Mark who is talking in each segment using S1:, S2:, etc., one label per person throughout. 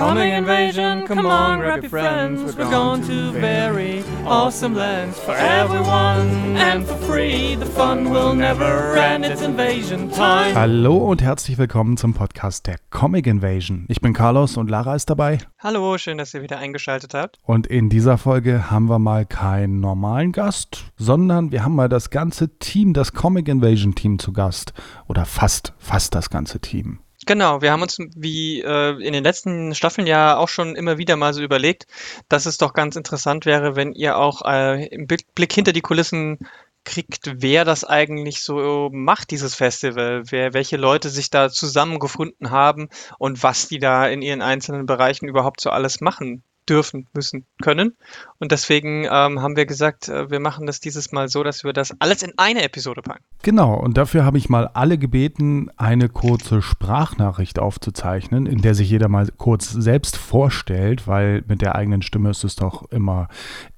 S1: Coming invasion, come on, grab your friends. We're going to very awesome lands for everyone and for free. The fun will never end. It's invasion time.
S2: Hallo und herzlich willkommen zum Podcast der Comic Invasion. Ich bin Carlos und Lara ist dabei.
S1: Hallo, schön, dass ihr wieder eingeschaltet habt.
S2: Und in dieser Folge haben wir mal keinen normalen Gast, sondern wir haben mal das ganze Team, das Comic Invasion Team zu Gast. Oder fast, fast das ganze Team.
S1: Genau, wir haben uns wie äh, in den letzten Staffeln ja auch schon immer wieder mal so überlegt, dass es doch ganz interessant wäre, wenn ihr auch äh, im Blick hinter die Kulissen kriegt, wer das eigentlich so macht, dieses Festival, wer, welche Leute sich da zusammengefunden haben und was die da in ihren einzelnen Bereichen überhaupt so alles machen dürfen, müssen, können. Und deswegen ähm, haben wir gesagt, äh, wir machen das dieses Mal so, dass wir das alles in eine Episode packen.
S2: Genau, und dafür habe ich mal alle gebeten, eine kurze Sprachnachricht aufzuzeichnen, in der sich jeder mal kurz selbst vorstellt, weil mit der eigenen Stimme ist es doch immer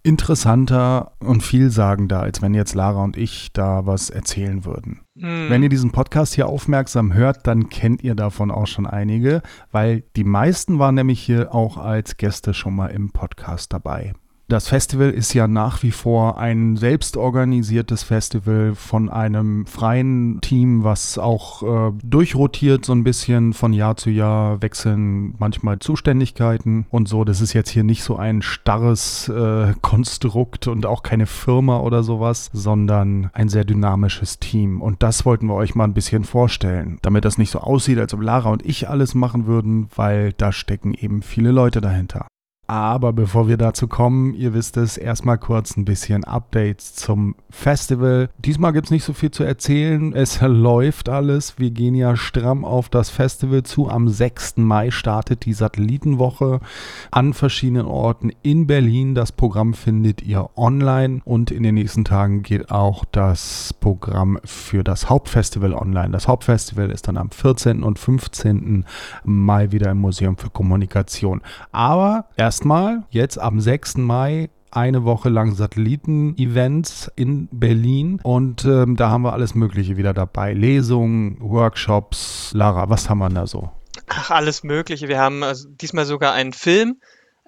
S2: interessanter und vielsagender, als wenn jetzt Lara und ich da was erzählen würden.
S1: Hm.
S2: Wenn ihr diesen Podcast hier aufmerksam hört, dann kennt ihr davon auch schon einige, weil die meisten waren nämlich hier auch als Gäste schon mal im Podcast dabei. Das Festival ist ja nach wie vor ein selbstorganisiertes Festival von einem freien Team, was auch äh, durchrotiert so ein bisschen von Jahr zu Jahr, wechseln manchmal Zuständigkeiten und so. Das ist jetzt hier nicht so ein starres äh, Konstrukt und auch keine Firma oder sowas, sondern ein sehr dynamisches Team. Und das wollten wir euch mal ein bisschen vorstellen, damit das nicht so aussieht, als ob Lara und ich alles machen würden, weil da stecken eben viele Leute dahinter. Aber bevor wir dazu kommen, ihr wisst es, erstmal kurz ein bisschen Updates zum Festival. Diesmal gibt es nicht so viel zu erzählen. Es läuft alles. Wir gehen ja stramm auf das Festival zu. Am 6. Mai startet die Satellitenwoche an verschiedenen Orten in Berlin. Das Programm findet ihr online und in den nächsten Tagen geht auch das Programm für das Hauptfestival online. Das Hauptfestival ist dann am 14. und 15. Mai wieder im Museum für Kommunikation. Aber erst erstmal jetzt am 6. Mai eine Woche lang Satelliten-Events in Berlin und ähm, da haben wir alles Mögliche wieder dabei. Lesungen, Workshops. Lara, was haben wir da so?
S1: Ach, alles Mögliche. Wir haben also diesmal sogar einen Film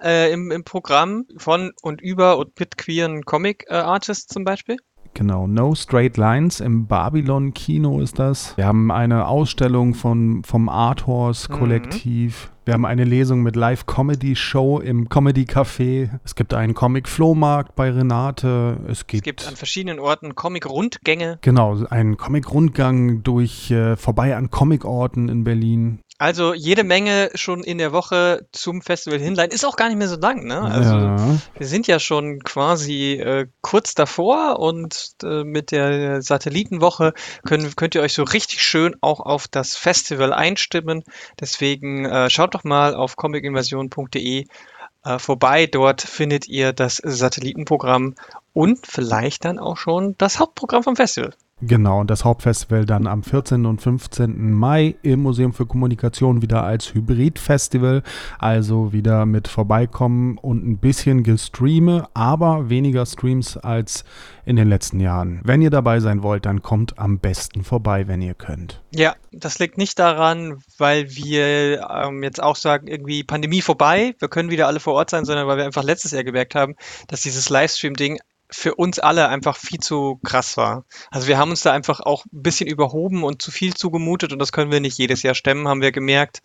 S1: äh, im, im Programm von und über und mit queeren Comic-Artists zum Beispiel.
S2: Genau, No Straight Lines im Babylon Kino ist das. Wir haben eine Ausstellung von, vom Art Horse Kollektiv. Mhm. Wir haben eine Lesung mit Live-Comedy-Show im Comedy-Café. Es gibt einen Comic-Flohmarkt bei Renate. Es gibt,
S1: es gibt an verschiedenen Orten Comic-Rundgänge.
S2: Genau, einen Comic-Rundgang durch äh, vorbei an Comic-Orten in Berlin.
S1: Also jede Menge schon in der Woche zum Festival hinleiten. Ist auch gar nicht mehr so lang, ne? Also
S2: ja.
S1: wir sind ja schon quasi äh, kurz davor und äh, mit der Satellitenwoche können, könnt ihr euch so richtig schön auch auf das Festival einstimmen. Deswegen äh, schaut doch mal auf comicinvasion.de äh, vorbei. Dort findet ihr das Satellitenprogramm und vielleicht dann auch schon das Hauptprogramm vom Festival.
S2: Genau, und das Hauptfestival dann am 14. und 15. Mai im Museum für Kommunikation wieder als Hybrid-Festival. Also wieder mit vorbeikommen und ein bisschen gestreame, aber weniger Streams als in den letzten Jahren. Wenn ihr dabei sein wollt, dann kommt am besten vorbei, wenn ihr könnt.
S1: Ja, das liegt nicht daran, weil wir ähm, jetzt auch sagen, irgendwie Pandemie vorbei, wir können wieder alle vor Ort sein, sondern weil wir einfach letztes Jahr gemerkt haben, dass dieses Livestream-Ding für uns alle einfach viel zu krass war. Also wir haben uns da einfach auch ein bisschen überhoben und zu viel zugemutet und das können wir nicht jedes Jahr stemmen, haben wir gemerkt.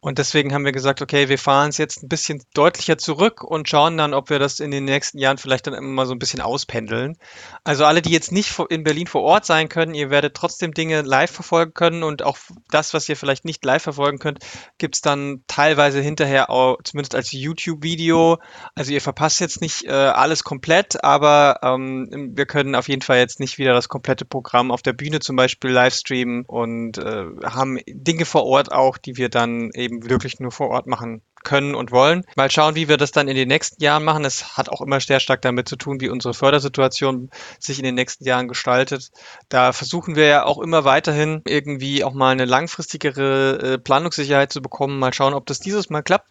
S1: Und deswegen haben wir gesagt, okay, wir fahren es jetzt ein bisschen deutlicher zurück und schauen dann, ob wir das in den nächsten Jahren vielleicht dann immer mal so ein bisschen auspendeln. Also alle, die jetzt nicht in Berlin vor Ort sein können, ihr werdet trotzdem Dinge live verfolgen können und auch das, was ihr vielleicht nicht live verfolgen könnt, gibt es dann teilweise hinterher auch, zumindest als YouTube-Video. Also ihr verpasst jetzt nicht äh, alles komplett, aber ähm, wir können auf jeden Fall jetzt nicht wieder das komplette Programm auf der Bühne zum Beispiel livestreamen und äh, haben Dinge vor Ort auch, die wir dann eben wirklich nur vor Ort machen können und wollen. Mal schauen, wie wir das dann in den nächsten Jahren machen. Es hat auch immer sehr stark damit zu tun, wie unsere Fördersituation sich in den nächsten Jahren gestaltet. Da versuchen wir ja auch immer weiterhin irgendwie auch mal eine langfristigere äh, Planungssicherheit zu bekommen. Mal schauen, ob das dieses Mal klappt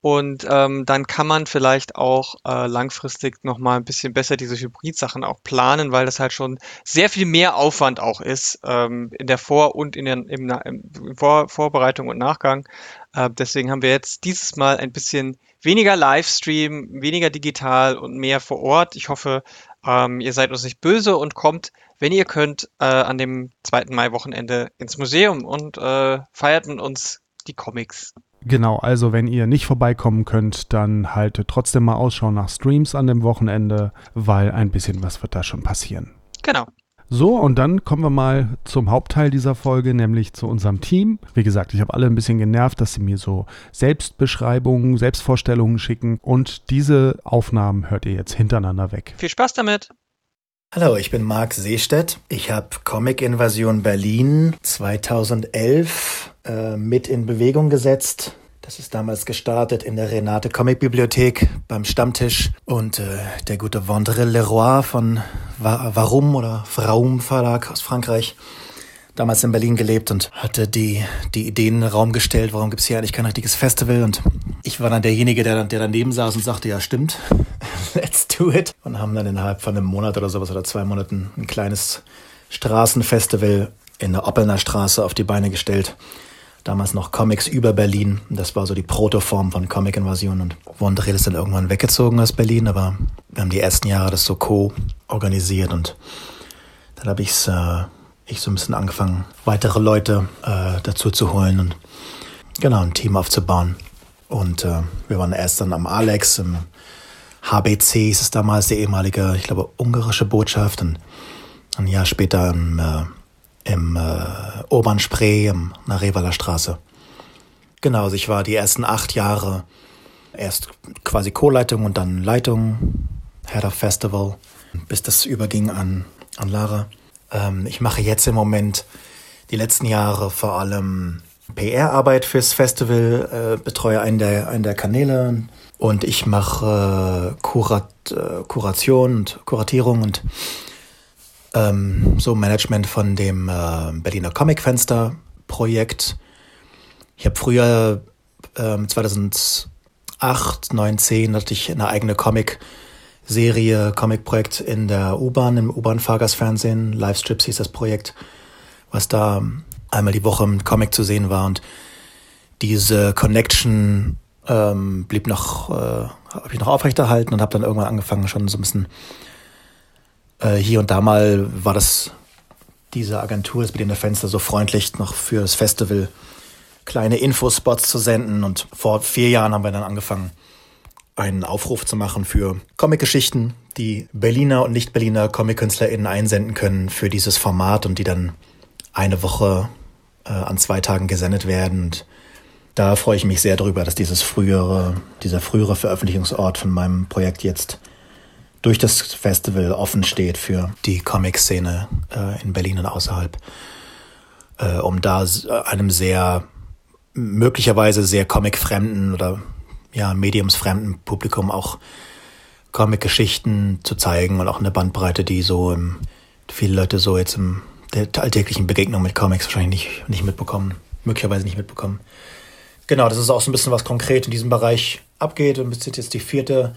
S1: Und ähm, dann kann man vielleicht auch äh, langfristig nochmal ein bisschen besser diese Hybrid-Sachen auch planen, weil das halt schon sehr viel mehr Aufwand auch ist ähm, in der Vor- und in der im, im Vor Vorbereitung und Nachgang. Äh, deswegen haben wir jetzt dieses Mal ein bisschen weniger Livestream, weniger digital und mehr vor Ort. Ich hoffe, ähm, ihr seid uns nicht böse und kommt, wenn ihr könnt, äh, an dem 2. Mai-Wochenende ins Museum und äh, feiert mit uns die Comics.
S2: Genau, also wenn ihr nicht vorbeikommen könnt, dann haltet trotzdem mal Ausschau nach Streams an dem Wochenende, weil ein bisschen was wird da schon passieren.
S1: Genau.
S2: So, und dann kommen wir mal zum Hauptteil dieser Folge, nämlich zu unserem Team. Wie gesagt, ich habe alle ein bisschen genervt, dass sie mir so Selbstbeschreibungen, Selbstvorstellungen schicken und diese Aufnahmen hört ihr jetzt hintereinander weg.
S1: Viel Spaß damit!
S3: Hallo, ich bin Marc Seestedt. Ich habe Comic Invasion Berlin 2011 äh, mit in Bewegung gesetzt. Das ist damals gestartet in der Renate Comic Bibliothek beim Stammtisch und äh, der gute Vandre Leroy von Warum oder Vraum Verlag aus Frankreich damals in Berlin gelebt und hatte die, die Ideen in den Raum gestellt, warum gibt's hier eigentlich kein richtiges Festival und ich war dann derjenige, der, der daneben saß und sagte, ja stimmt, let's do it und haben dann innerhalb von einem Monat oder sowas oder zwei Monaten ein kleines Straßenfestival in der Oppelner Straße auf die Beine gestellt damals noch Comics über Berlin. Das war so die Protoform von Comic-Invasion. Und Wondrell ist dann irgendwann weggezogen aus Berlin, aber wir haben die ersten Jahre das so co-organisiert und dann habe ich's, äh, ich so ein bisschen angefangen, weitere Leute äh, dazu zu holen und genau ein Team aufzubauen. Und äh, wir waren erst dann am Alex, im HBC ist es damals, die ehemalige, ich glaube, ungarische Botschaft und ein Jahr später im äh, im äh, Urban Spree, im, der Revaler Straße. Genau, also ich war die ersten acht Jahre erst quasi Co-Leitung und dann Leitung, Head of Festival, bis das überging an, an Lara. Ähm, ich mache jetzt im Moment die letzten Jahre vor allem PR-Arbeit fürs Festival, äh, betreue einen der, einen der Kanäle und ich mache äh, Kurat, äh, Kuration und Kuratierung und ähm, so Management von dem äh, Berliner Comic-Fenster Projekt. Ich habe früher ähm, 2008, 2010 hatte ich eine eigene Comic-Serie, Comic-Projekt in der U-Bahn, im U-Bahn-Fahrgastfernsehen. Live-Strips hieß das Projekt, was da einmal die Woche im Comic zu sehen war. Und diese Connection ähm, blieb noch, äh, habe ich noch aufrechterhalten und habe dann irgendwann angefangen, schon so ein bisschen äh, hier und da mal war das diese Agentur, das Berliner Fenster, so freundlich noch für das Festival kleine Infospots zu senden. Und vor vier Jahren haben wir dann angefangen, einen Aufruf zu machen für Comicgeschichten, die Berliner und Nicht-Berliner Comic-KünstlerInnen einsenden können für dieses Format und die dann eine Woche äh, an zwei Tagen gesendet werden. Und da freue ich mich sehr drüber, dass dieses frühere, dieser frühere Veröffentlichungsort von meinem Projekt jetzt durch das Festival offen steht für die Comic-Szene äh, in Berlin und außerhalb, äh, um da einem sehr, möglicherweise sehr comic-fremden oder ja, mediumsfremden Publikum auch Comic-Geschichten zu zeigen und auch eine Bandbreite, die so im, viele Leute so jetzt im der alltäglichen Begegnung mit Comics wahrscheinlich nicht, nicht mitbekommen, möglicherweise nicht mitbekommen. Genau, das ist auch so ein bisschen was konkret in diesem Bereich abgeht und ist jetzt die vierte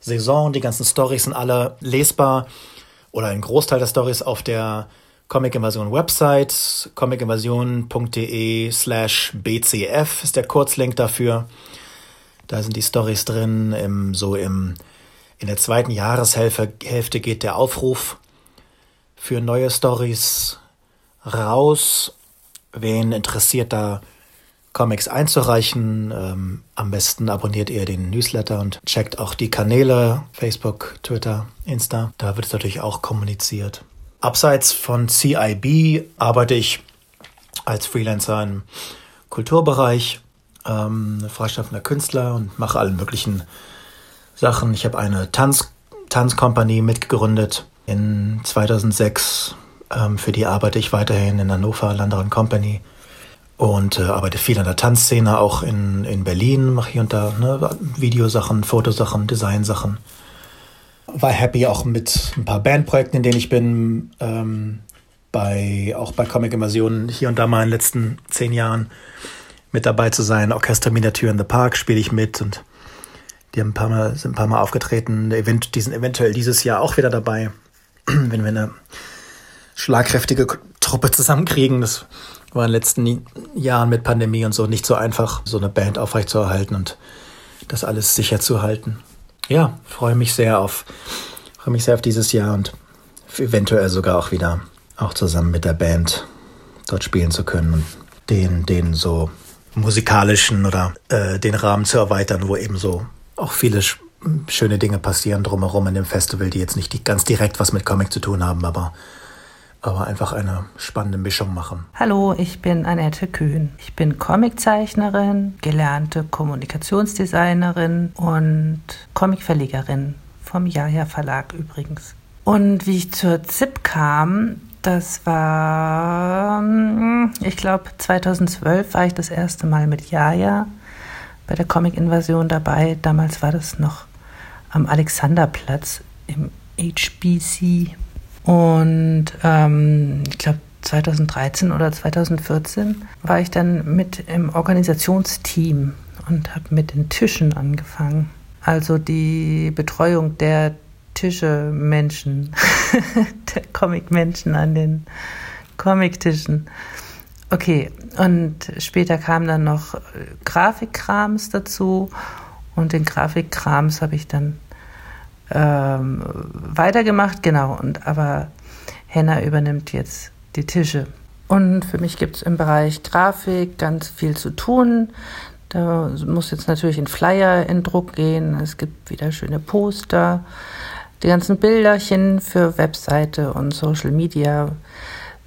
S3: Saison. Die ganzen Stories sind alle lesbar oder ein Großteil der Stories auf der Comic Invasion Website, comicinvasion.de slash bcf ist der Kurzlink dafür. Da sind die Stories drin. Im, so im, in der zweiten Jahreshälfte geht der Aufruf für neue Stories raus. Wen interessiert da Comics einzureichen. Ähm, am besten abonniert ihr den Newsletter und checkt auch die Kanäle Facebook, Twitter, Insta. Da wird es natürlich auch kommuniziert. Abseits von CIB arbeite ich als Freelancer im Kulturbereich, ähm, freischaffender Künstler und mache alle möglichen Sachen. Ich habe eine Tanz Tanzkompanie mitgegründet in 2006. Ähm, für die arbeite ich weiterhin in Hannover, Lander Company und äh, arbeite viel an der Tanzszene, auch in, in Berlin, mache hier und da ne, Videosachen, Fotosachen, Designsachen. War happy auch mit ein paar Bandprojekten, in denen ich bin, ähm, bei, auch bei Comic Immersionen hier und da mal in den letzten zehn Jahren mit dabei zu sein. Orchester Miniature in the Park spiele ich mit und die haben ein paar Mal, sind ein paar Mal aufgetreten. Die sind eventuell dieses Jahr auch wieder dabei, wenn wir eine schlagkräftige Truppe zusammenkriegen. Das war in den letzten Jahren mit Pandemie und so nicht so einfach, so eine Band aufrechtzuerhalten und das alles sicher zu halten. Ja, freue mich sehr auf, freue mich sehr auf dieses Jahr und eventuell sogar auch wieder auch zusammen mit der Band dort spielen zu können und den, den so musikalischen oder äh, den Rahmen zu erweitern, wo eben so auch viele sch schöne Dinge passieren drumherum in dem Festival, die jetzt nicht die, ganz direkt was mit Comic zu tun haben, aber aber einfach eine spannende Mischung machen.
S4: Hallo, ich bin Annette Kühn. Ich bin Comiczeichnerin, gelernte Kommunikationsdesignerin und Comicverlegerin vom Jaja Verlag übrigens. Und wie ich zur ZIP kam, das war, hm, ich glaube, 2012 war ich das erste Mal mit Jaja bei der Comic-Invasion dabei. Damals war das noch am Alexanderplatz im HBC und ähm, ich glaube 2013 oder 2014 war ich dann mit im Organisationsteam und habe mit den Tischen angefangen. Also die Betreuung der Tische Menschen, der Comic-Menschen an den Comic-Tischen. Okay, und später kam dann noch Grafikkrams dazu und den Grafikkrams habe ich dann ähm, weitergemacht, genau. Und aber Henna übernimmt jetzt die Tische. Und für mich gibt es im Bereich Grafik ganz viel zu tun. Da muss jetzt natürlich ein Flyer in Druck gehen. Es gibt wieder schöne Poster. Die ganzen Bilderchen für Webseite und Social Media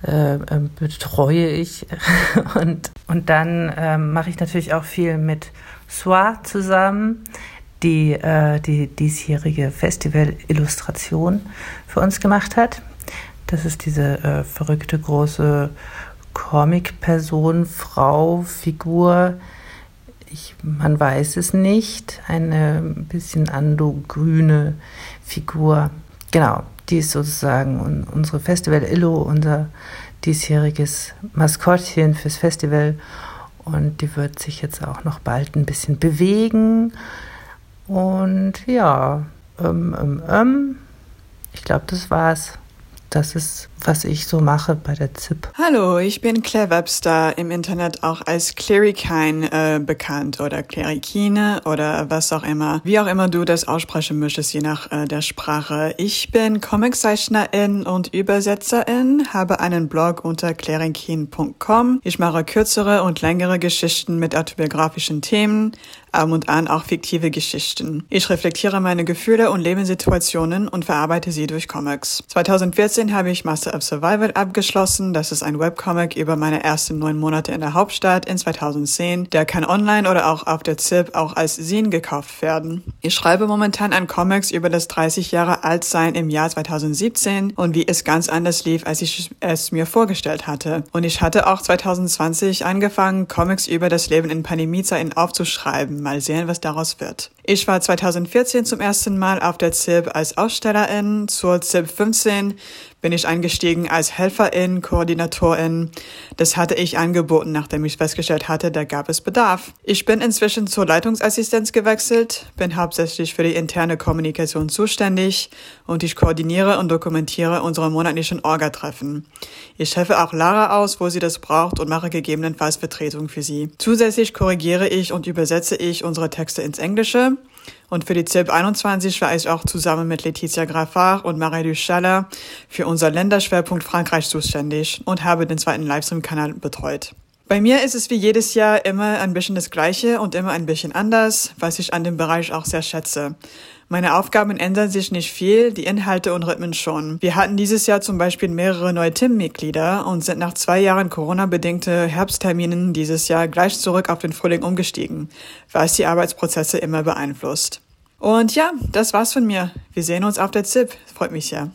S4: äh, äh betreue ich. und, und dann äh, mache ich natürlich auch viel mit Soir zusammen die äh, die diesjährige Festival-Illustration für uns gemacht hat. Das ist diese äh, verrückte große Comic-Person, Frau, Figur. Ich, man weiß es nicht. Eine bisschen andogrüne Figur. Genau, die ist sozusagen unsere Festival Illo, unser diesjähriges Maskottchen fürs Festival. Und die wird sich jetzt auch noch bald ein bisschen bewegen. Und ja, ähm, ähm, ähm, ich glaube, das war's. Das ist, was ich so mache bei der ZIP.
S5: Hallo, ich bin Claire Webster, im Internet auch als Clarikine äh, bekannt oder Clarikine oder was auch immer. Wie auch immer du das aussprechen möchtest, je nach äh, der Sprache. Ich bin Comiczeichnerin und Übersetzerin, habe einen Blog unter clarikine.com. Ich mache kürzere und längere Geschichten mit autobiografischen Themen, ab und an auch fiktive Geschichten. Ich reflektiere meine Gefühle und Lebenssituationen und verarbeite sie durch Comics. 2014 habe ich Master of Survival abgeschlossen. Das ist ein Webcomic über meine ersten neun Monate in der Hauptstadt in 2010. Der kann online oder auch auf der ZIP auch als Zine gekauft werden. Ich schreibe momentan an Comics über das 30 Jahre alt sein im Jahr 2017 und wie es ganz anders lief, als ich es mir vorgestellt hatte. Und ich hatte auch 2020 angefangen, Comics über das Leben in Pandemiezeiten aufzuschreiben Mal sehen, was daraus wird. Ich war 2014 zum ersten Mal auf der ZIP als Ausstellerin. Zur ZIP 15 bin ich eingestiegen als Helferin, Koordinatorin. Das hatte ich angeboten, nachdem ich festgestellt hatte, da gab es Bedarf. Ich bin inzwischen zur Leitungsassistenz gewechselt, bin hauptsächlich für die interne Kommunikation zuständig und ich koordiniere und dokumentiere unsere monatlichen Orga-Treffen. Ich helfe auch Lara aus, wo sie das braucht und mache gegebenenfalls Vertretung für sie. Zusätzlich korrigiere ich und übersetze ich unsere Texte ins Englische und für die ZIP 21 war ich auch zusammen mit Letizia Graffard und Marie Duchaller für unser Länderschwerpunkt Frankreich zuständig und habe den zweiten Livestream-Kanal betreut. Bei mir ist es wie jedes Jahr immer ein bisschen das Gleiche und immer ein bisschen anders, was ich an dem Bereich auch sehr schätze. Meine Aufgaben ändern sich nicht viel, die Inhalte und Rhythmen schon. Wir hatten dieses Jahr zum Beispiel mehrere neue Teammitglieder und sind nach zwei Jahren Corona-bedingte Herbstterminen dieses Jahr gleich zurück auf den Frühling umgestiegen, was die Arbeitsprozesse immer beeinflusst. Und ja, das war's von mir. Wir sehen uns auf der ZIP. Freut mich sehr.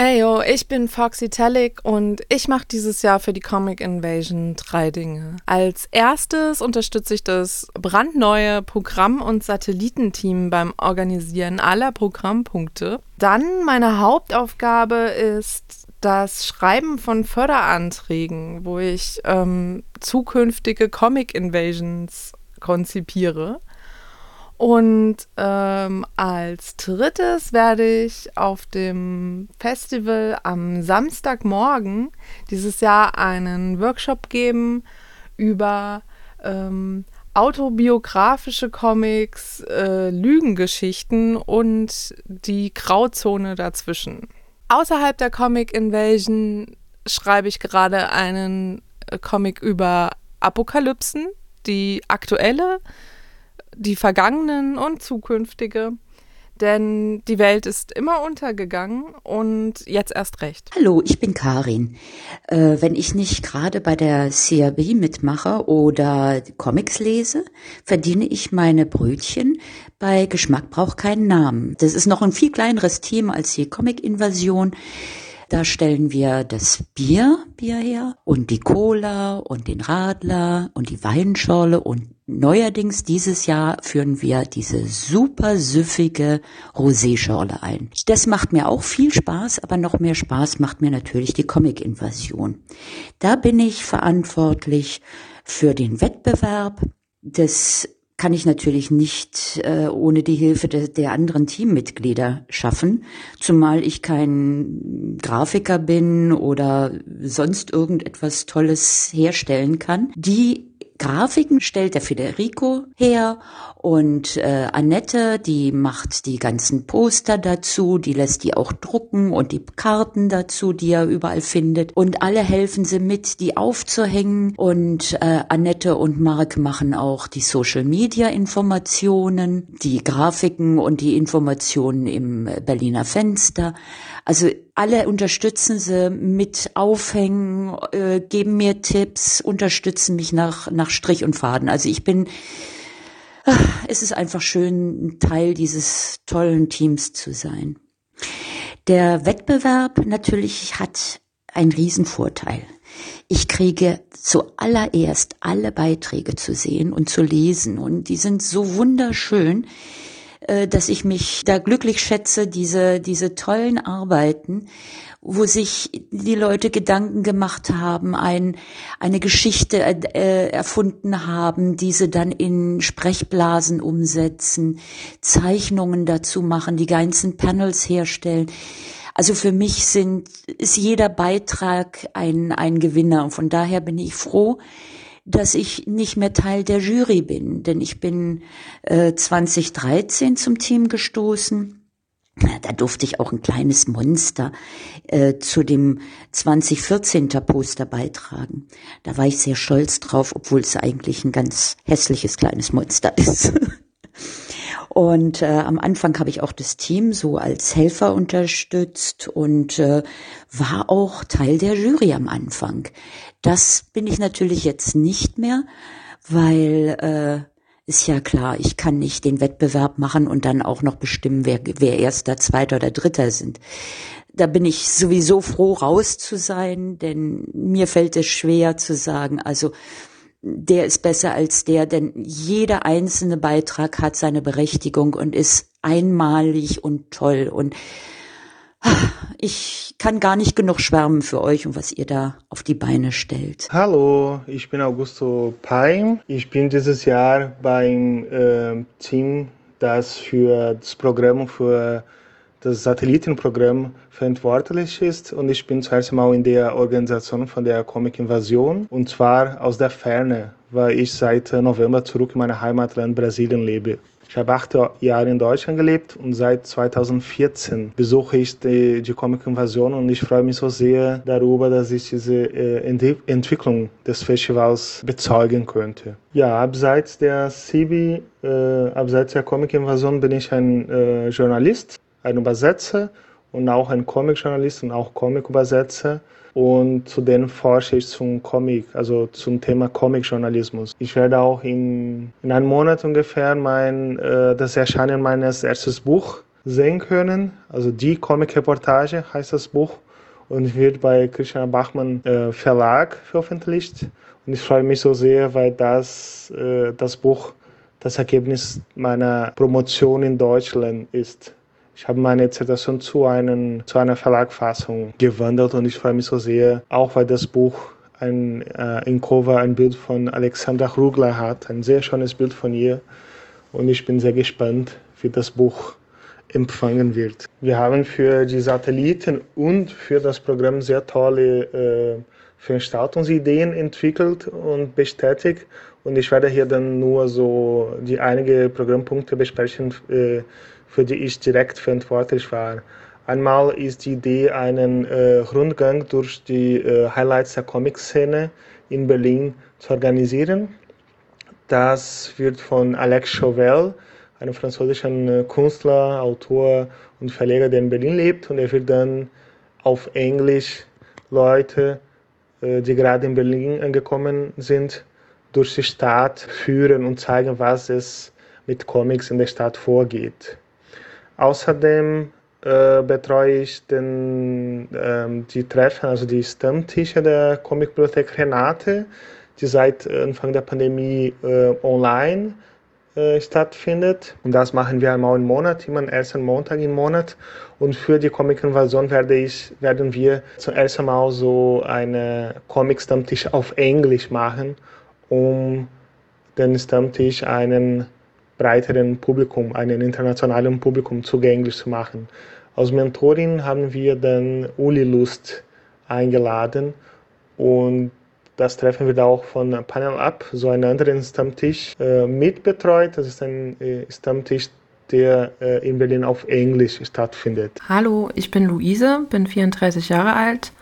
S6: Hey yo, ich bin Foxy Tellick und ich mache dieses Jahr für die Comic Invasion drei Dinge. Als erstes unterstütze ich das brandneue Programm- und Satellitenteam beim Organisieren aller Programmpunkte. Dann meine Hauptaufgabe ist das Schreiben von Förderanträgen, wo ich ähm, zukünftige Comic Invasions konzipiere. Und ähm, als drittes werde ich auf dem Festival am Samstagmorgen dieses Jahr einen Workshop geben über ähm, autobiografische Comics, äh, Lügengeschichten und die Grauzone dazwischen. Außerhalb der Comic Invasion schreibe ich gerade einen äh, Comic über Apokalypsen, die aktuelle die vergangenen und zukünftige. Denn die Welt ist immer untergegangen und jetzt erst recht.
S7: Hallo, ich bin Karin. Äh, wenn ich nicht gerade bei der CRB mitmache oder Comics lese, verdiene ich meine Brötchen bei Geschmack braucht keinen Namen. Das ist noch ein viel kleineres Team als die Comic-Invasion. Da stellen wir das Bier, Bier her und die Cola und den Radler und die Weinschorle und neuerdings dieses Jahr führen wir diese super süffige Rosé-Schorle ein. Das macht mir auch viel Spaß, aber noch mehr Spaß macht mir natürlich die Comic-Invasion. Da bin ich verantwortlich für den Wettbewerb des kann ich natürlich nicht äh, ohne die Hilfe de, der anderen Teammitglieder schaffen, zumal ich kein Grafiker bin oder sonst irgendetwas Tolles herstellen kann. Die Grafiken stellt der Federico her und äh, Annette, die macht die ganzen Poster dazu, die lässt die auch drucken und die Karten dazu, die er überall findet. Und alle helfen sie mit, die aufzuhängen. Und äh, Annette und Mark machen auch die Social Media Informationen, die Grafiken und die Informationen im Berliner Fenster. Also alle unterstützen sie mit Aufhängen, äh, geben mir Tipps, unterstützen mich nach, nach Strich und Faden. Also ich bin, ach, es ist einfach schön, Teil dieses tollen Teams zu sein. Der Wettbewerb natürlich hat einen Riesenvorteil. Ich kriege zuallererst alle Beiträge zu sehen und zu lesen und die sind so wunderschön. Äh, dass ich mich da glücklich schätze, diese, diese tollen Arbeiten, wo sich die Leute Gedanken gemacht haben, ein, eine Geschichte äh, erfunden haben, diese dann in Sprechblasen umsetzen, Zeichnungen dazu machen, die ganzen Panels herstellen. Also für mich sind, ist jeder Beitrag ein, ein Gewinner. Und von daher bin ich froh, dass ich nicht mehr Teil der Jury bin, denn ich bin äh, 2013 zum Team gestoßen. Da durfte ich auch ein kleines Monster äh, zu dem 2014 Poster beitragen. Da war ich sehr stolz drauf, obwohl es eigentlich ein ganz hässliches kleines Monster ist. Und äh, am Anfang habe ich auch das Team so als Helfer unterstützt und äh, war auch Teil der Jury am Anfang. Das bin ich natürlich jetzt nicht mehr, weil äh, ist ja klar, ich kann nicht den Wettbewerb machen und dann auch noch bestimmen, wer, wer erster, zweiter oder dritter sind. Da bin ich sowieso froh, raus zu sein, denn mir fällt es schwer zu sagen, also der ist besser als der, denn jeder einzelne Beitrag hat seine Berechtigung und ist einmalig und toll und ich kann gar nicht genug schwärmen für euch und was ihr da auf die Beine stellt.
S8: Hallo, ich bin Augusto Paim. Ich bin dieses Jahr beim äh, Team, das für das Programm für das Satellitenprogramm verantwortlich ist und ich bin zuerst einmal in der Organisation von der Comic Invasion und zwar aus der Ferne, weil ich seit November zurück in meinem Heimatland Brasilien lebe. Ich habe acht Jahre in Deutschland gelebt und seit 2014 besuche ich die, die Comic Invasion und ich freue mich so sehr darüber, dass ich diese äh, Ent Entwicklung des Festivals bezeugen könnte. Ja, abseits der CB, äh, abseits der Comic Invasion bin ich ein äh, Journalist, ein Übersetzer und auch ein Comic-Journalist und auch Comic-Übersetzer und zudem forsche ich zum Comic, also zum Thema Comic-Journalismus. Ich werde auch in, in einem Monat ungefähr mein, äh, das Erscheinen meines ersten Buch sehen können. Also die Comic-Reportage heißt das Buch und wird bei Christian Bachmann äh, Verlag veröffentlicht. Und ich freue mich so sehr, weil das, äh, das Buch das Ergebnis meiner Promotion in Deutschland ist. Ich habe meine Dissertation zu, einen, zu einer Verlagfassung gewandelt und ich freue mich so sehr, auch weil das Buch ein, äh, in Cover ein Bild von Alexandra Rugler hat, ein sehr schönes Bild von ihr. Und ich bin sehr gespannt, wie das Buch empfangen wird. Wir haben für die Satelliten und für das Programm sehr tolle äh, Veranstaltungsideen entwickelt und bestätigt. Und ich werde hier dann nur so die einige Programmpunkte besprechen, äh, für die ich direkt verantwortlich war. Einmal ist die Idee, einen äh, Rundgang durch die äh, Highlights der Comic-Szene in Berlin zu organisieren. Das wird von Alex Chauvel, einem französischen äh, Künstler, Autor und Verleger, der in Berlin lebt. Und er wird dann auf Englisch Leute, äh, die gerade in Berlin angekommen sind, durch die Stadt führen und zeigen, was es mit Comics in der Stadt vorgeht. Außerdem äh, betreue ich den, ähm, die Treffen, also die Stammtische der Comicbibliothek Renate, die seit Anfang der Pandemie äh, online äh, stattfindet. Und das machen wir einmal im Monat, immer am ersten Montag im Monat. Und für die Comic-Invasion werde werden wir zum ersten Mal so eine Comic-Stammtisch auf Englisch machen, um den Stammtisch einen breiteren Publikum, einem internationalen Publikum zugänglich zu machen. Als Mentorin haben wir dann Uli Lust eingeladen und das Treffen wird auch von Panel Up, so einem anderen Stammtisch, äh, mitbetreut. Das ist ein äh, Stammtisch, der äh, in Berlin auf Englisch stattfindet.
S9: Hallo, ich bin Luise, bin 34 Jahre alt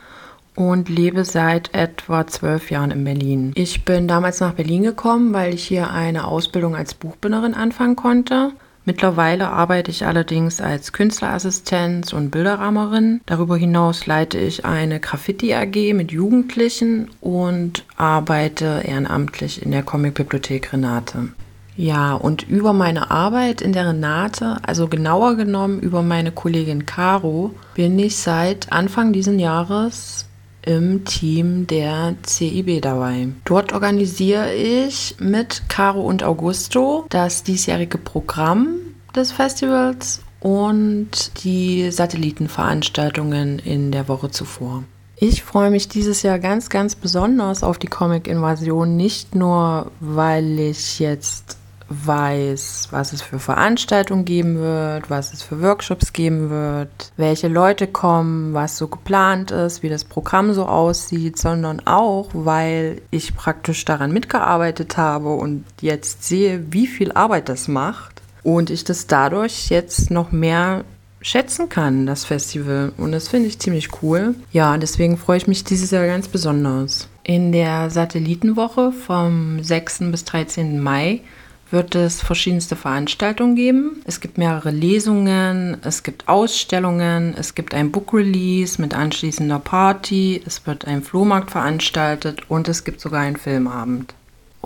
S9: und lebe seit etwa zwölf Jahren in Berlin. Ich bin damals nach Berlin gekommen, weil ich hier eine Ausbildung als Buchbinderin anfangen konnte. Mittlerweile arbeite ich allerdings als Künstlerassistenz und Bilderrahmerin. Darüber hinaus leite ich eine Graffiti AG mit Jugendlichen und arbeite ehrenamtlich in der Comicbibliothek Renate. Ja, und über meine Arbeit in der Renate, also genauer genommen über meine Kollegin Caro, bin ich seit Anfang diesen Jahres im Team der CIB dabei. Dort organisiere ich mit Caro und Augusto das diesjährige Programm des Festivals und die Satellitenveranstaltungen in der Woche zuvor. Ich freue mich dieses Jahr ganz, ganz besonders auf die Comic-Invasion, nicht nur, weil ich jetzt weiß, was es für Veranstaltungen geben wird, was es für Workshops geben wird, welche Leute kommen, was so geplant ist, wie das Programm so aussieht, sondern auch, weil ich praktisch daran mitgearbeitet habe und jetzt sehe, wie viel Arbeit das macht und ich das dadurch jetzt noch mehr schätzen kann, das Festival. Und das finde ich ziemlich cool. Ja, deswegen freue ich mich dieses Jahr ganz besonders. In der Satellitenwoche vom 6. bis 13. Mai wird es verschiedenste Veranstaltungen geben. Es gibt mehrere Lesungen, es gibt Ausstellungen, es gibt ein Book Release mit anschließender Party, es wird ein Flohmarkt veranstaltet und es gibt sogar einen Filmabend.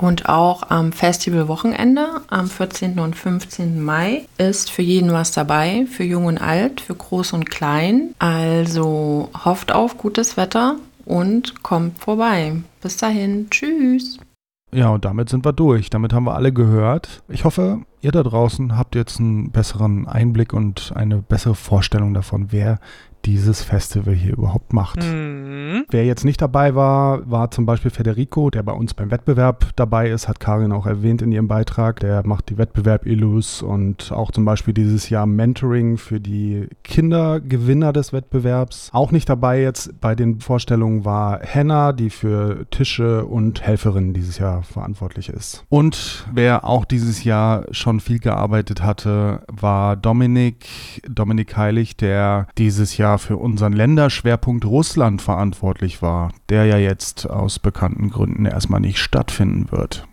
S9: Und auch am Festivalwochenende am 14. und 15. Mai ist für jeden was dabei, für jung und alt, für groß und klein. Also hofft auf gutes Wetter und kommt vorbei. Bis dahin, tschüss.
S2: Ja, und damit sind wir durch. Damit haben wir alle gehört. Ich hoffe, ihr da draußen habt jetzt einen besseren Einblick und eine bessere Vorstellung davon, wer dieses Festival hier überhaupt macht. Mhm. Wer jetzt nicht dabei war, war zum Beispiel Federico, der bei uns beim Wettbewerb dabei ist, hat Karin auch erwähnt in ihrem Beitrag. Der macht die Wettbewerb-Illus und auch zum Beispiel dieses Jahr Mentoring für die Kindergewinner des Wettbewerbs. Auch nicht dabei jetzt bei den Vorstellungen war Hannah, die für Tische und Helferinnen dieses Jahr verantwortlich ist. Und wer auch dieses Jahr schon viel gearbeitet hatte, war Dominik, Dominik Heilig, der dieses Jahr für unseren Länderschwerpunkt Russland verantwortlich war, der ja jetzt aus bekannten Gründen erstmal nicht stattfinden wird.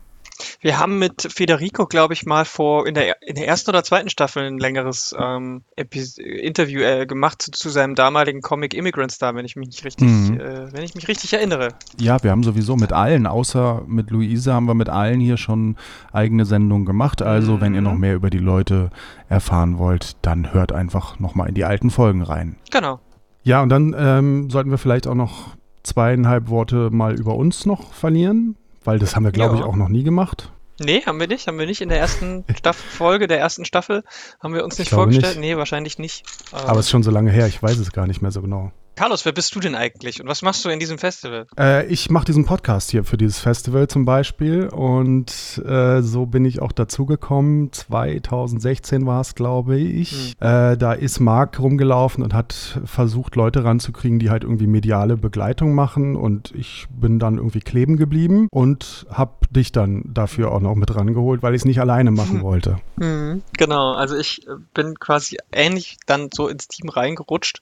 S1: Wir haben mit Federico, glaube ich, mal vor in der, in der ersten oder zweiten Staffel ein längeres ähm, Interview äh, gemacht zu, zu, seinem damaligen Comic Immigrant Star, wenn ich mich nicht richtig, mhm. äh, wenn ich mich richtig erinnere.
S2: Ja, wir haben sowieso mit allen, außer mit Luise, haben wir mit allen hier schon eigene Sendungen gemacht. Also, mhm. wenn ihr noch mehr über die Leute erfahren wollt, dann hört einfach nochmal in die alten Folgen rein.
S1: Genau.
S2: Ja, und dann ähm, sollten wir vielleicht auch noch zweieinhalb Worte mal über uns noch verlieren. Weil das haben wir, glaube ich, auch noch nie gemacht.
S1: Nee, haben wir nicht. Haben wir nicht. In der ersten Staffel, Folge der ersten Staffel haben wir uns nicht vorgestellt. Nicht. Nee, wahrscheinlich nicht.
S2: Aber es ist schon so lange her, ich weiß es gar nicht mehr so genau.
S1: Carlos, wer bist du denn eigentlich und was machst du in diesem Festival?
S2: Äh, ich mache diesen Podcast hier für dieses Festival zum Beispiel und äh, so bin ich auch dazugekommen. 2016 war es, glaube ich. Hm. Äh, da ist Marc rumgelaufen und hat versucht, Leute ranzukriegen, die halt irgendwie mediale Begleitung machen und ich bin dann irgendwie kleben geblieben und habe dich dann dafür auch noch mit rangeholt, weil ich es nicht alleine machen wollte.
S1: Hm. Genau, also ich äh, bin quasi ähnlich dann so ins Team reingerutscht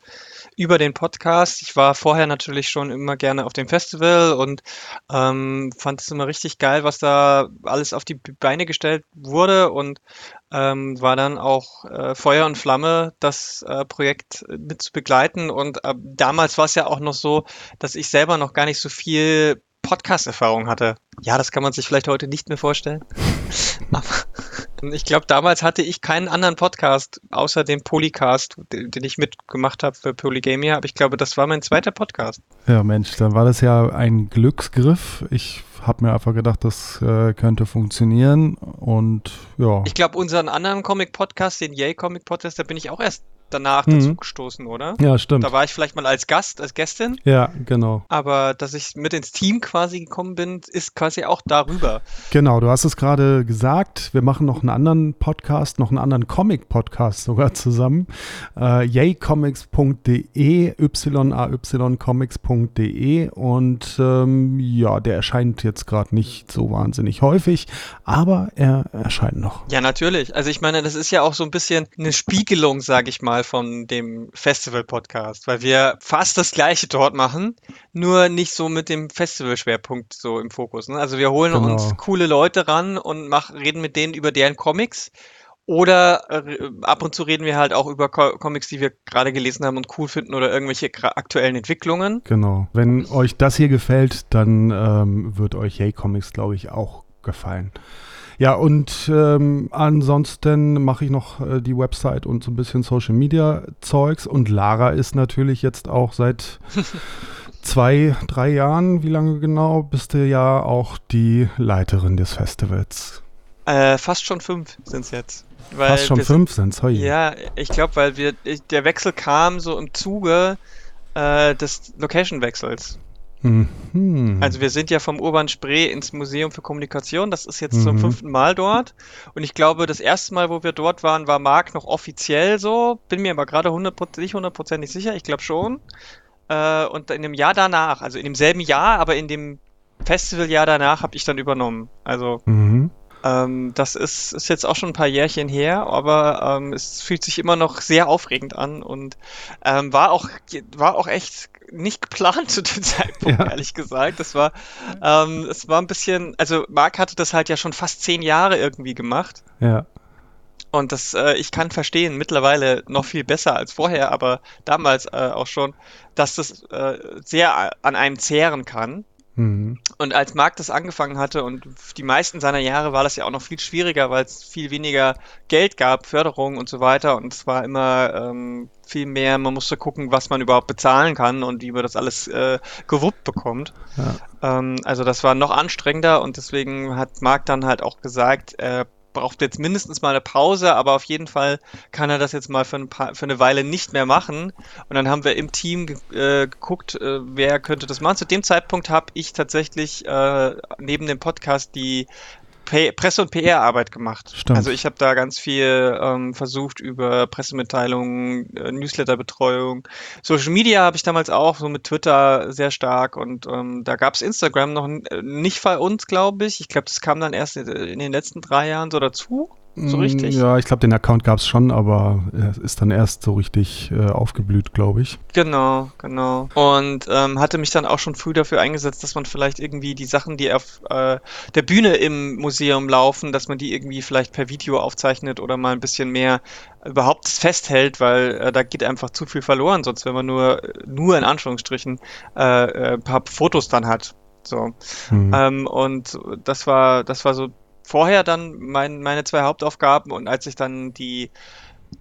S1: über den Podcast. Ich war vorher natürlich schon immer gerne auf dem Festival und ähm, fand es immer richtig geil, was da alles auf die Beine gestellt wurde und ähm, war dann auch äh, Feuer und Flamme, das äh, Projekt mit zu begleiten. Und äh, damals war es ja auch noch so, dass ich selber noch gar nicht so viel Podcast-Erfahrung hatte. Ja, das kann man sich vielleicht heute nicht mehr vorstellen. Aber ich glaube, damals hatte ich keinen anderen Podcast außer dem Polycast, den, ich mitgemacht habe für Polygamia. Aber ich glaube, das war mein zweiter Podcast.
S2: Ja, Mensch, dann war das ja ein Glücksgriff. Ich habe mir einfach gedacht, das äh, könnte funktionieren und ja.
S1: Ich glaube, unseren anderen Comic-Podcast, den Yay Comic-Podcast, da bin ich auch erst danach mhm. dazu gestoßen, oder?
S2: Ja, stimmt.
S1: Da war ich vielleicht mal als Gast, als Gästin.
S2: Ja, genau.
S1: Aber dass ich mit ins Team quasi gekommen bin, ist quasi auch darüber.
S2: Genau, du hast es gerade gesagt. Wir machen noch einen anderen Podcast, noch einen anderen Comic-Podcast sogar zusammen. Äh, yaycomics.de, yaycomics.de und ähm, ja, der erscheint jetzt gerade nicht so wahnsinnig häufig, aber er erscheint noch.
S1: Ja, natürlich. Also ich meine, das ist ja auch so ein bisschen eine Spiegelung, sage ich mal mal von dem Festival-Podcast, weil wir fast das gleiche dort machen, nur nicht so mit dem Festival-Schwerpunkt so im Fokus. Ne? Also wir holen genau. uns coole Leute ran und mach, reden mit denen über deren Comics. Oder äh, ab und zu reden wir halt auch über Co Comics, die wir gerade gelesen haben und cool finden oder irgendwelche aktuellen Entwicklungen.
S2: Genau. Wenn euch das hier gefällt, dann ähm, wird euch Yay Comics, glaube ich, auch gefallen. Ja, und ähm, ansonsten mache ich noch äh, die Website und so ein bisschen Social Media Zeugs. Und Lara ist natürlich jetzt auch seit zwei, drei Jahren, wie lange genau, bist du ja auch die Leiterin des Festivals.
S1: Äh, fast schon fünf sind es jetzt.
S2: fast schon fünf sind es,
S1: Ja, ich glaube, weil wir, der Wechsel kam so im Zuge äh, des Location-Wechsels. Mhm. Also wir sind ja vom Urban Spree ins Museum für Kommunikation. Das ist jetzt mhm. zum fünften Mal dort. Und ich glaube, das erste Mal, wo wir dort waren, war Marc noch offiziell so. Bin mir aber gerade 100%, nicht hundertprozentig sicher. Ich glaube schon. Äh, und in dem Jahr danach, also in demselben Jahr, aber in dem Festivaljahr danach habe ich dann übernommen. Also mhm. Ähm, das ist, ist jetzt auch schon ein paar Jährchen her, aber ähm, es fühlt sich immer noch sehr aufregend an und ähm, war auch war auch echt nicht geplant zu dem Zeitpunkt, ja. ehrlich gesagt. Das war, ähm, es war ein bisschen, also Marc hatte das halt ja schon fast zehn Jahre irgendwie gemacht.
S2: Ja.
S1: Und das, äh, ich kann verstehen, mittlerweile noch viel besser als vorher, aber damals äh, auch schon, dass das äh, sehr an einem zehren kann. Mhm. Und als Marc das angefangen hatte und die meisten seiner Jahre war das ja auch noch viel schwieriger, weil es viel weniger Geld gab, Förderung und so weiter. Und es war immer ähm, viel mehr, man musste gucken, was man überhaupt bezahlen kann und wie man das alles äh, gewuppt bekommt. Ja. Ähm, also das war noch anstrengender und deswegen hat Marc dann halt auch gesagt, er braucht jetzt mindestens mal eine Pause, aber auf jeden Fall kann er das jetzt mal für, ein paar, für eine Weile nicht mehr machen. Und dann haben wir im Team äh, geguckt, äh, wer könnte das machen. Zu dem Zeitpunkt habe ich tatsächlich äh, neben dem Podcast die P Presse- und PR-Arbeit gemacht. Stimmt. Also ich habe da ganz viel ähm, versucht über Pressemitteilungen, äh, Newsletterbetreuung. Social Media habe ich damals auch, so mit Twitter sehr stark und ähm, da gab es Instagram noch nicht bei uns, glaube ich. Ich glaube, das kam dann erst in den letzten drei Jahren so dazu. So richtig.
S2: Ja, ich glaube, den Account gab es schon, aber er ist dann erst so richtig äh, aufgeblüht, glaube ich.
S1: Genau, genau. Und ähm, hatte mich dann auch schon früh dafür eingesetzt, dass man vielleicht irgendwie die Sachen, die auf äh, der Bühne im Museum laufen, dass man die irgendwie vielleicht per Video aufzeichnet oder mal ein bisschen mehr überhaupt festhält, weil äh, da geht einfach zu viel verloren, sonst wenn man nur, nur in Anführungsstrichen äh, äh, ein paar Fotos dann hat. So. Mhm. Ähm, und das war, das war so vorher dann mein, meine zwei Hauptaufgaben und als ich dann die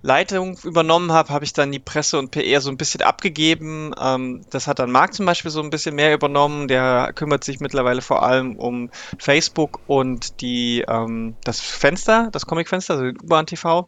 S1: Leitung übernommen habe, habe ich dann die Presse und PR so ein bisschen abgegeben. Ähm, das hat dann Marc zum Beispiel so ein bisschen mehr übernommen. Der kümmert sich mittlerweile vor allem um Facebook und die, ähm, das Fenster, das Comic-Fenster, also U-Bahn TV.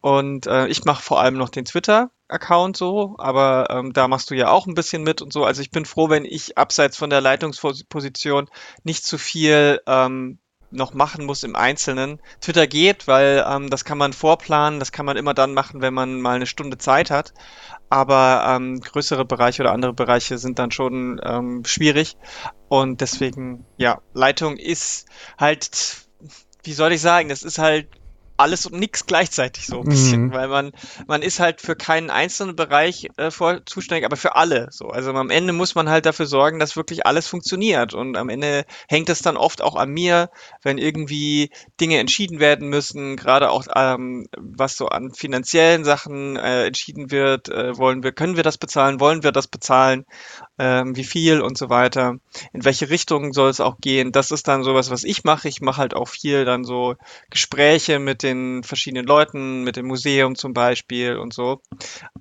S1: Und äh, ich mache vor allem noch den Twitter-Account so, aber ähm, da machst du ja auch ein bisschen mit und so. Also ich bin froh, wenn ich abseits von der Leitungsposition nicht zu viel ähm, noch machen muss im Einzelnen. Twitter geht, weil ähm, das kann man vorplanen, das kann man immer dann machen, wenn man mal eine Stunde Zeit hat. Aber ähm, größere Bereiche oder andere Bereiche sind dann schon ähm, schwierig. Und deswegen, ja, Leitung ist halt, wie soll ich sagen, das ist halt alles und nichts gleichzeitig so ein bisschen, mhm. weil man, man ist halt für keinen einzelnen Bereich äh, vor, zuständig, aber für alle so. Also am Ende muss man halt dafür sorgen, dass wirklich alles funktioniert und am Ende hängt es dann oft auch an mir, wenn irgendwie Dinge entschieden werden müssen, gerade auch ähm, was so an finanziellen Sachen äh, entschieden wird, äh, wollen wir, können wir das bezahlen, wollen wir das bezahlen, ähm, wie viel und so weiter, in welche Richtung soll es auch gehen, das ist dann sowas, was ich mache. Ich mache halt auch viel dann so Gespräche mit den den verschiedenen Leuten, mit dem Museum zum Beispiel und so.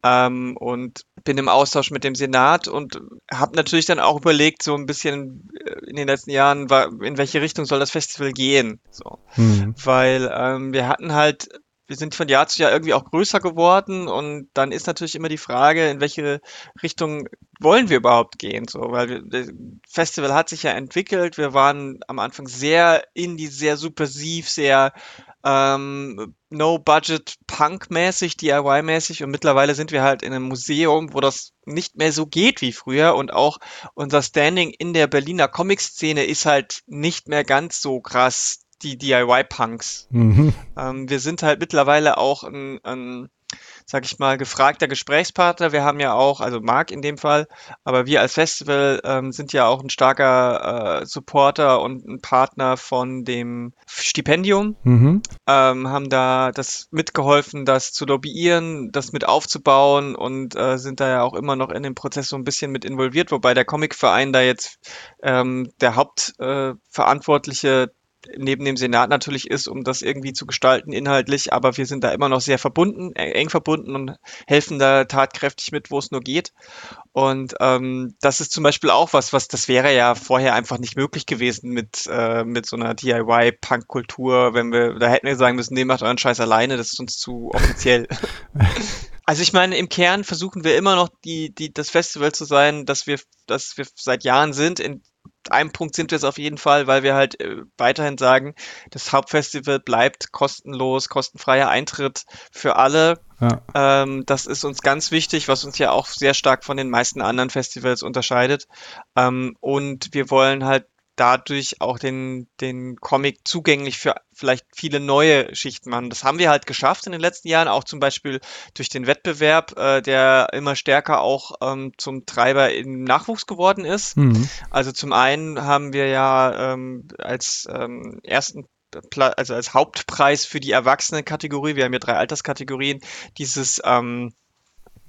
S1: Ähm, und bin im Austausch mit dem Senat und habe natürlich dann auch überlegt, so ein bisschen äh, in den letzten Jahren, in welche Richtung soll das Festival gehen. So. Mhm. Weil ähm, wir hatten halt wir sind von Jahr zu Jahr irgendwie auch größer geworden und dann ist natürlich immer die Frage, in welche Richtung wollen wir überhaupt gehen, so, weil das Festival hat sich ja entwickelt. Wir waren am Anfang sehr indie, sehr subversiv, sehr ähm, No-Budget-Punk-mäßig, DIY-mäßig und mittlerweile sind wir halt in einem Museum, wo das nicht mehr so geht wie früher und auch unser Standing in der Berliner Comic-Szene ist halt nicht mehr ganz so krass die DIY-Punks. Mhm. Ähm, wir sind halt mittlerweile auch ein, ein sag ich mal, gefragter Gesprächspartner. Wir haben ja auch, also Marc in dem Fall, aber wir als Festival ähm, sind ja auch ein starker äh, Supporter und ein Partner von dem Stipendium. Mhm. Ähm, haben da das mitgeholfen, das zu lobbyieren, das mit aufzubauen und äh, sind da ja auch immer noch in dem Prozess so ein bisschen mit involviert, wobei der Comicverein da jetzt ähm, der Hauptverantwortliche äh, neben dem Senat natürlich ist, um das irgendwie zu gestalten inhaltlich, aber wir sind da immer noch sehr verbunden, äh, eng verbunden und helfen da tatkräftig mit, wo es nur geht. Und ähm, das ist zum Beispiel auch was, was das wäre ja vorher einfach nicht möglich gewesen mit, äh, mit so einer DIY-Punk-Kultur, wenn wir, da hätten wir sagen müssen, nee, macht euren Scheiß alleine, das ist uns zu offiziell. Also ich meine, im Kern versuchen wir immer noch die, die, das Festival zu sein, dass wir, dass wir seit Jahren sind, in einem Punkt sind wir es auf jeden Fall, weil wir halt äh, weiterhin sagen, das Hauptfestival bleibt kostenlos, kostenfreier Eintritt für alle. Ja. Ähm, das ist uns ganz wichtig, was uns ja auch sehr stark von den meisten anderen Festivals unterscheidet. Ähm, und wir wollen halt dadurch auch den, den Comic zugänglich für vielleicht viele neue Schichten machen. Das haben wir halt geschafft in den letzten Jahren, auch zum Beispiel durch den Wettbewerb, äh, der immer stärker auch ähm, zum Treiber im Nachwuchs geworden ist. Mhm. Also zum einen haben wir ja ähm, als ähm, ersten also als Hauptpreis für die Erwachsenenkategorie, wir haben ja drei Alterskategorien, dieses ähm,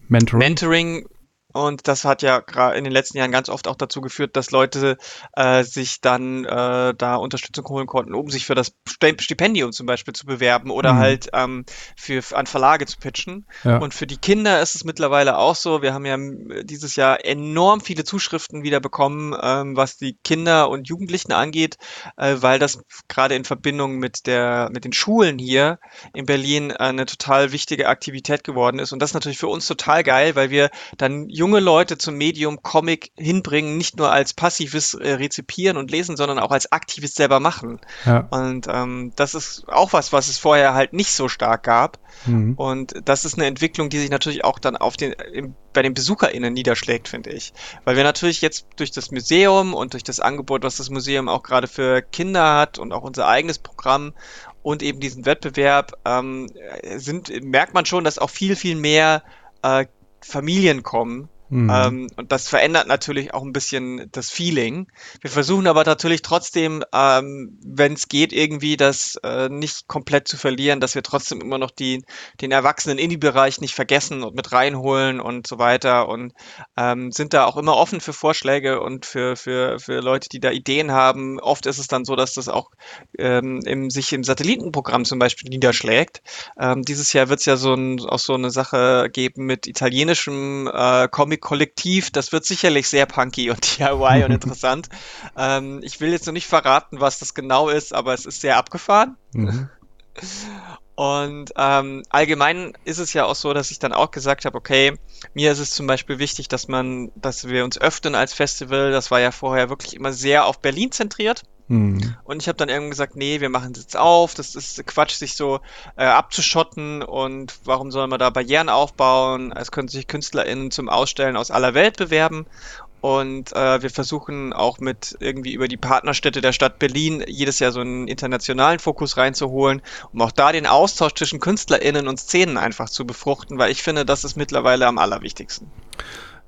S1: Mentoring. Mentoring und das hat ja gerade in den letzten Jahren ganz oft auch dazu geführt, dass Leute äh, sich dann äh, da Unterstützung holen konnten, um sich für das Stipendium zum Beispiel zu bewerben oder mhm. halt ähm, für an Verlage zu pitchen. Ja. Und für die Kinder ist es mittlerweile auch so. Wir haben ja dieses Jahr enorm viele Zuschriften wieder bekommen, ähm, was die Kinder und Jugendlichen angeht, äh, weil das gerade in Verbindung mit der mit den Schulen hier in Berlin eine total wichtige Aktivität geworden ist. Und das ist natürlich für uns total geil, weil wir dann junge Leute zum Medium Comic hinbringen, nicht nur als passives äh, Rezipieren und Lesen, sondern auch als aktives selber machen. Ja. Und ähm, das ist auch was, was es vorher halt nicht so stark gab. Mhm. Und das ist eine Entwicklung, die sich natürlich auch dann auf den, im, bei den BesucherInnen niederschlägt, finde ich. Weil wir natürlich jetzt durch das Museum und durch das Angebot, was das Museum auch gerade für Kinder hat und auch unser eigenes Programm und eben diesen Wettbewerb ähm, sind, merkt man schon, dass auch viel, viel mehr äh, Familien kommen Mhm. Ähm, und das verändert natürlich auch ein bisschen das Feeling. Wir versuchen aber natürlich trotzdem, ähm, wenn es geht, irgendwie das äh, nicht komplett zu verlieren, dass wir trotzdem immer noch die, den erwachsenen Indie-Bereich nicht vergessen und mit reinholen und so weiter und ähm, sind da auch immer offen für Vorschläge und für, für, für Leute, die da Ideen haben. Oft ist es dann so, dass das auch ähm, im, sich im Satellitenprogramm zum Beispiel niederschlägt. Ähm, dieses Jahr wird es ja so ein, auch so eine Sache geben mit italienischem äh, Comic Kollektiv, das wird sicherlich sehr punky und DIY und interessant. Ähm, ich will jetzt noch nicht verraten, was das genau ist, aber es ist sehr abgefahren. Mhm. Und ähm, allgemein ist es ja auch so, dass ich dann auch gesagt habe, okay, mir ist es zum Beispiel wichtig, dass man, dass wir uns öffnen als Festival. Das war ja vorher wirklich immer sehr auf Berlin zentriert. Mhm. Und ich habe dann irgendwann gesagt, nee, wir machen es jetzt auf. Das ist Quatsch, sich so äh, abzuschotten. Und warum soll man da Barrieren aufbauen? Es können sich KünstlerInnen zum Ausstellen aus aller Welt bewerben. Und äh, wir versuchen auch mit irgendwie über die Partnerstädte der Stadt Berlin jedes Jahr so einen internationalen Fokus reinzuholen, um auch da den Austausch zwischen KünstlerInnen und Szenen einfach zu befruchten, weil ich finde, das ist mittlerweile am allerwichtigsten.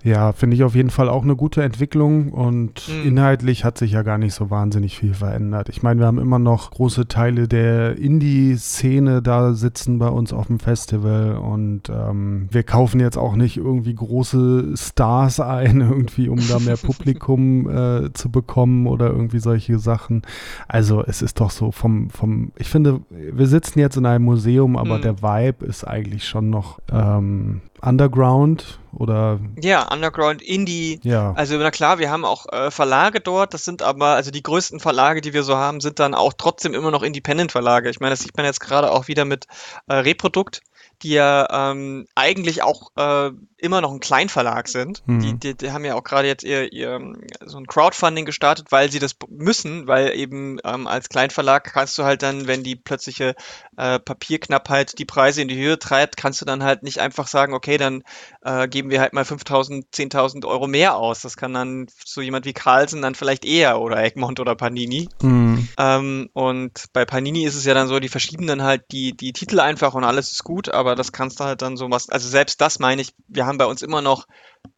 S2: Ja, finde ich auf jeden Fall auch eine gute Entwicklung und mhm. inhaltlich hat sich ja gar nicht so wahnsinnig viel verändert. Ich meine, wir haben immer noch große Teile der Indie-Szene da sitzen bei uns auf dem Festival und ähm, wir kaufen jetzt auch nicht irgendwie große Stars ein, irgendwie, um da mehr Publikum äh, zu bekommen oder irgendwie solche Sachen. Also es ist doch so vom, vom, ich finde, wir sitzen jetzt in einem Museum, aber mhm. der Vibe ist eigentlich schon noch ähm, Underground oder?
S1: Ja, Underground, Indie. Ja. Also na klar, wir haben auch äh, Verlage dort. Das sind aber, also die größten Verlage, die wir so haben, sind dann auch trotzdem immer noch Independent-Verlage. Ich meine, das sieht man jetzt gerade auch wieder mit äh, Reprodukt die ja ähm, eigentlich auch äh, immer noch ein Kleinverlag sind. Mhm. Die, die, die, haben ja auch gerade jetzt ihr, ihr so ein Crowdfunding gestartet, weil sie das müssen, weil eben ähm, als Kleinverlag kannst du halt dann, wenn die plötzliche äh, Papierknappheit die Preise in die Höhe treibt, kannst du dann halt nicht einfach sagen, okay, dann äh, geben wir halt mal 5.000, 10.000 Euro mehr aus. Das kann dann so jemand wie Carlsen dann vielleicht eher oder Egmont oder Panini. Mhm. Ähm, und bei Panini ist es ja dann so, die verschieben dann halt die, die Titel einfach und alles ist gut, aber das kannst du halt dann so was, also selbst das meine ich, wir haben bei uns immer noch,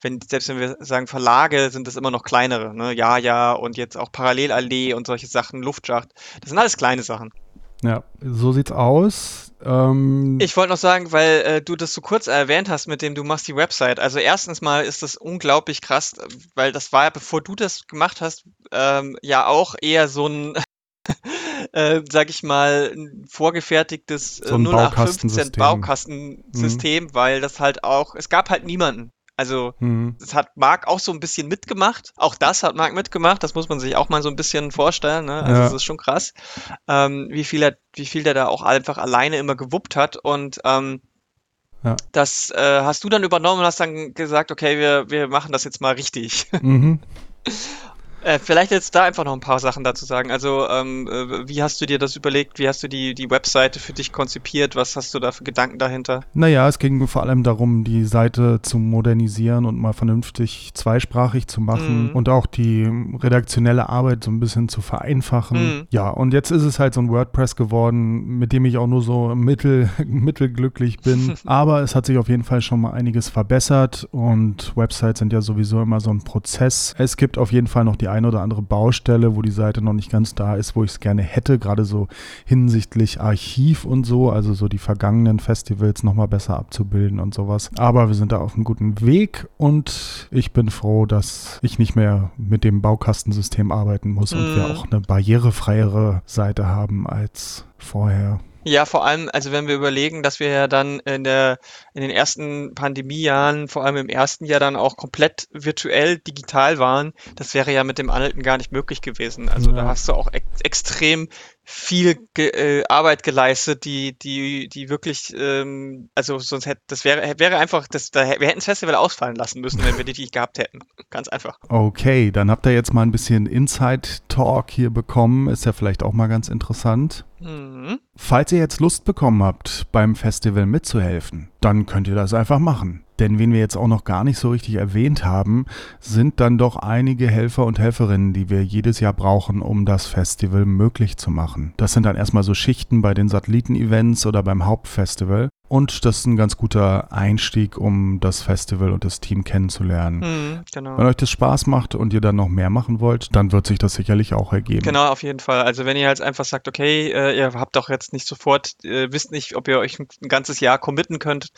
S1: wenn, selbst wenn wir sagen Verlage, sind das immer noch kleinere, ne? Ja, ja und jetzt auch Parallelallee und solche Sachen, Luftschacht. Das sind alles kleine Sachen.
S2: Ja, so sieht's aus. Ähm
S1: ich wollte noch sagen, weil äh, du das so kurz erwähnt hast, mit dem du machst die Website. Also erstens mal ist das unglaublich krass, weil das war ja, bevor du das gemacht hast, ähm, ja auch eher so ein äh, sag ich mal, ein vorgefertigtes
S2: äh, so ein 0815
S1: Baukastensystem, mhm. weil das halt auch, es gab halt niemanden. Also, mhm. das hat Marc auch so ein bisschen mitgemacht. Auch das hat Marc mitgemacht. Das muss man sich auch mal so ein bisschen vorstellen. Ne? Also, ja. das ist schon krass, ähm, wie viel er, wie viel der da auch einfach alleine immer gewuppt hat. Und ähm, ja. das äh, hast du dann übernommen und hast dann gesagt, okay, wir, wir machen das jetzt mal richtig. Mhm. Äh, vielleicht jetzt da einfach noch ein paar Sachen dazu sagen. Also, ähm, äh, wie hast du dir das überlegt? Wie hast du die, die Webseite für dich konzipiert? Was hast du da für Gedanken dahinter?
S2: Naja, es ging vor allem darum, die Seite zu modernisieren und mal vernünftig zweisprachig zu machen mhm. und auch die redaktionelle Arbeit so ein bisschen zu vereinfachen. Mhm. Ja, und jetzt ist es halt so ein WordPress geworden, mit dem ich auch nur so mittel, mittelglücklich bin. Aber es hat sich auf jeden Fall schon mal einiges verbessert und Websites sind ja sowieso immer so ein Prozess. Es gibt auf jeden Fall noch die eine oder andere Baustelle, wo die Seite noch nicht ganz da ist, wo ich es gerne hätte, gerade so hinsichtlich Archiv und so, also so die vergangenen Festivals nochmal besser abzubilden und sowas. Aber wir sind da auf einem guten Weg und ich bin froh, dass ich nicht mehr mit dem Baukastensystem arbeiten muss mhm. und wir mhm. auch eine barrierefreiere Seite haben als vorher.
S1: Ja, vor allem, also wenn wir überlegen, dass wir ja dann in der in den ersten Pandemiejahren, vor allem im ersten Jahr dann auch komplett virtuell digital waren, das wäre ja mit dem Alten gar nicht möglich gewesen. Also ja. da hast du auch ex extrem viel ge äh, Arbeit geleistet, die, die, die wirklich, ähm, also sonst hätte, das wäre, wäre einfach, das, da, wir hätten das Festival ausfallen lassen müssen, wenn wir die nicht gehabt hätten. Ganz einfach.
S2: Okay, dann habt ihr jetzt mal ein bisschen Inside-Talk hier bekommen. Ist ja vielleicht auch mal ganz interessant. Mhm. Falls ihr jetzt Lust bekommen habt, beim Festival mitzuhelfen, dann könnt ihr das einfach machen. Denn wen wir jetzt auch noch gar nicht so richtig erwähnt haben, sind dann doch einige Helfer und Helferinnen, die wir jedes Jahr brauchen, um das Festival möglich zu machen. Das sind dann erstmal so Schichten bei den Satelliten-Events oder beim Hauptfestival. Und das ist ein ganz guter Einstieg, um das Festival und das Team kennenzulernen.
S1: Mhm, genau.
S2: Wenn euch das Spaß macht und ihr dann noch mehr machen wollt, dann wird sich das sicherlich auch ergeben.
S1: Genau, auf jeden Fall. Also wenn ihr jetzt einfach sagt, okay, äh, ihr habt doch jetzt nicht sofort, äh, wisst nicht, ob ihr euch ein, ganzes Jahr committen könnt,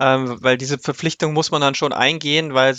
S1: ähm, weil diese Verpflichtung muss man dann schon eingehen, weil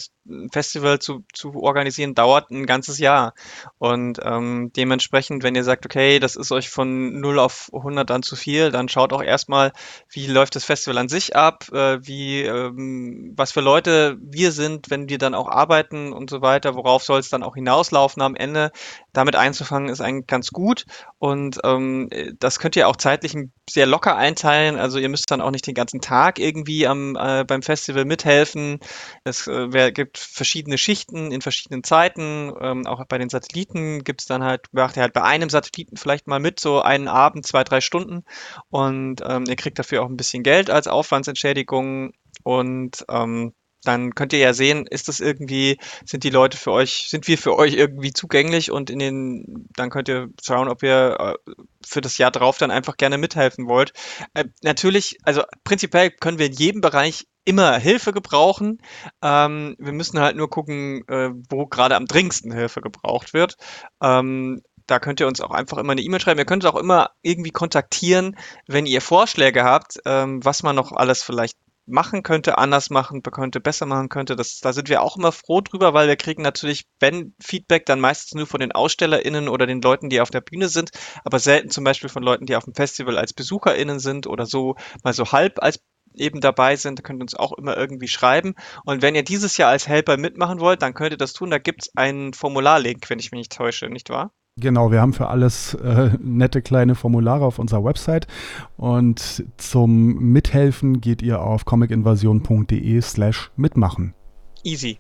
S1: Festival zu, zu organisieren dauert ein ganzes Jahr. Und ähm, dementsprechend, wenn ihr sagt, okay, das ist euch von 0 auf 100 dann zu viel, dann schaut auch erstmal, wie läuft das Festival an sich ab, äh, wie, ähm, was für Leute wir sind, wenn wir dann auch arbeiten und so weiter, worauf soll es dann auch hinauslaufen am Ende. Damit einzufangen ist eigentlich ganz gut und ähm, das könnt ihr auch zeitlich sehr locker einteilen. Also ihr müsst dann auch nicht den ganzen Tag irgendwie am, äh, beim Festival mithelfen. Es äh, gibt verschiedene Schichten in verschiedenen Zeiten. Ähm, auch bei den Satelliten gibt es dann halt, macht ihr halt bei einem Satelliten vielleicht mal mit, so einen Abend, zwei, drei Stunden und ähm, ihr kriegt dafür auch ein bisschen Geld als Aufwandsentschädigung und ähm, dann könnt ihr ja sehen, ist das irgendwie, sind die Leute für euch, sind wir für euch irgendwie zugänglich und in den, dann könnt ihr schauen, ob ihr äh, für das Jahr drauf dann einfach gerne mithelfen wollt. Äh, natürlich, also prinzipiell können wir in jedem Bereich immer Hilfe gebrauchen. Ähm, wir müssen halt nur gucken, äh, wo gerade am dringendsten Hilfe gebraucht wird. Ähm, da könnt ihr uns auch einfach immer eine E-Mail schreiben. Ihr könnt uns auch immer irgendwie kontaktieren, wenn ihr Vorschläge habt, ähm, was man noch alles vielleicht machen könnte, anders machen könnte, besser machen könnte. Das, da sind wir auch immer froh drüber, weil wir kriegen natürlich, wenn Feedback, dann meistens nur von den AusstellerInnen oder den Leuten, die auf der Bühne sind, aber selten zum Beispiel von Leuten, die auf dem Festival als BesucherInnen sind oder so mal so halb als eben dabei sind, könnt ihr uns auch immer irgendwie schreiben. Und wenn ihr dieses Jahr als Helper mitmachen wollt, dann könnt ihr das tun. Da gibt es einen Formularlink, wenn ich mich nicht täusche, nicht wahr?
S2: Genau, wir haben für alles äh, nette kleine Formulare auf unserer Website und zum Mithelfen geht ihr auf comicinvasion.de slash mitmachen.
S1: Easy.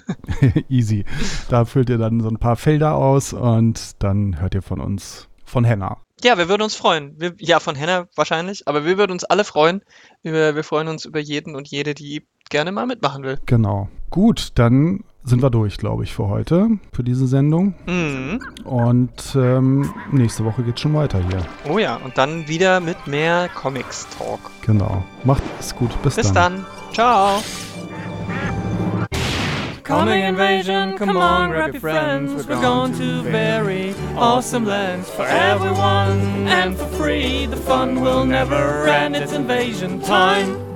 S2: Easy. Da füllt ihr dann so ein paar Felder aus und dann hört ihr von uns, von Henna.
S1: Ja, wir würden uns freuen. Wir, ja, von Henna wahrscheinlich, aber wir würden uns alle freuen. Wir, wir freuen uns über jeden und jede, die gerne mal mitmachen will.
S2: Genau. Gut, dann sind wir durch, glaube ich, für heute, für diese Sendung.
S1: Mhm.
S2: Und ähm, nächste Woche geht es schon weiter hier.
S1: Oh ja, und dann wieder mit mehr Comics-Talk.
S2: Genau. Macht es gut. Bis,
S1: Bis
S2: dann.
S1: dann. Ciao.
S10: Coming invasion, come on, grab your friends. We're going to very awesome lands for everyone and for free. The fun will never end. It's invasion time.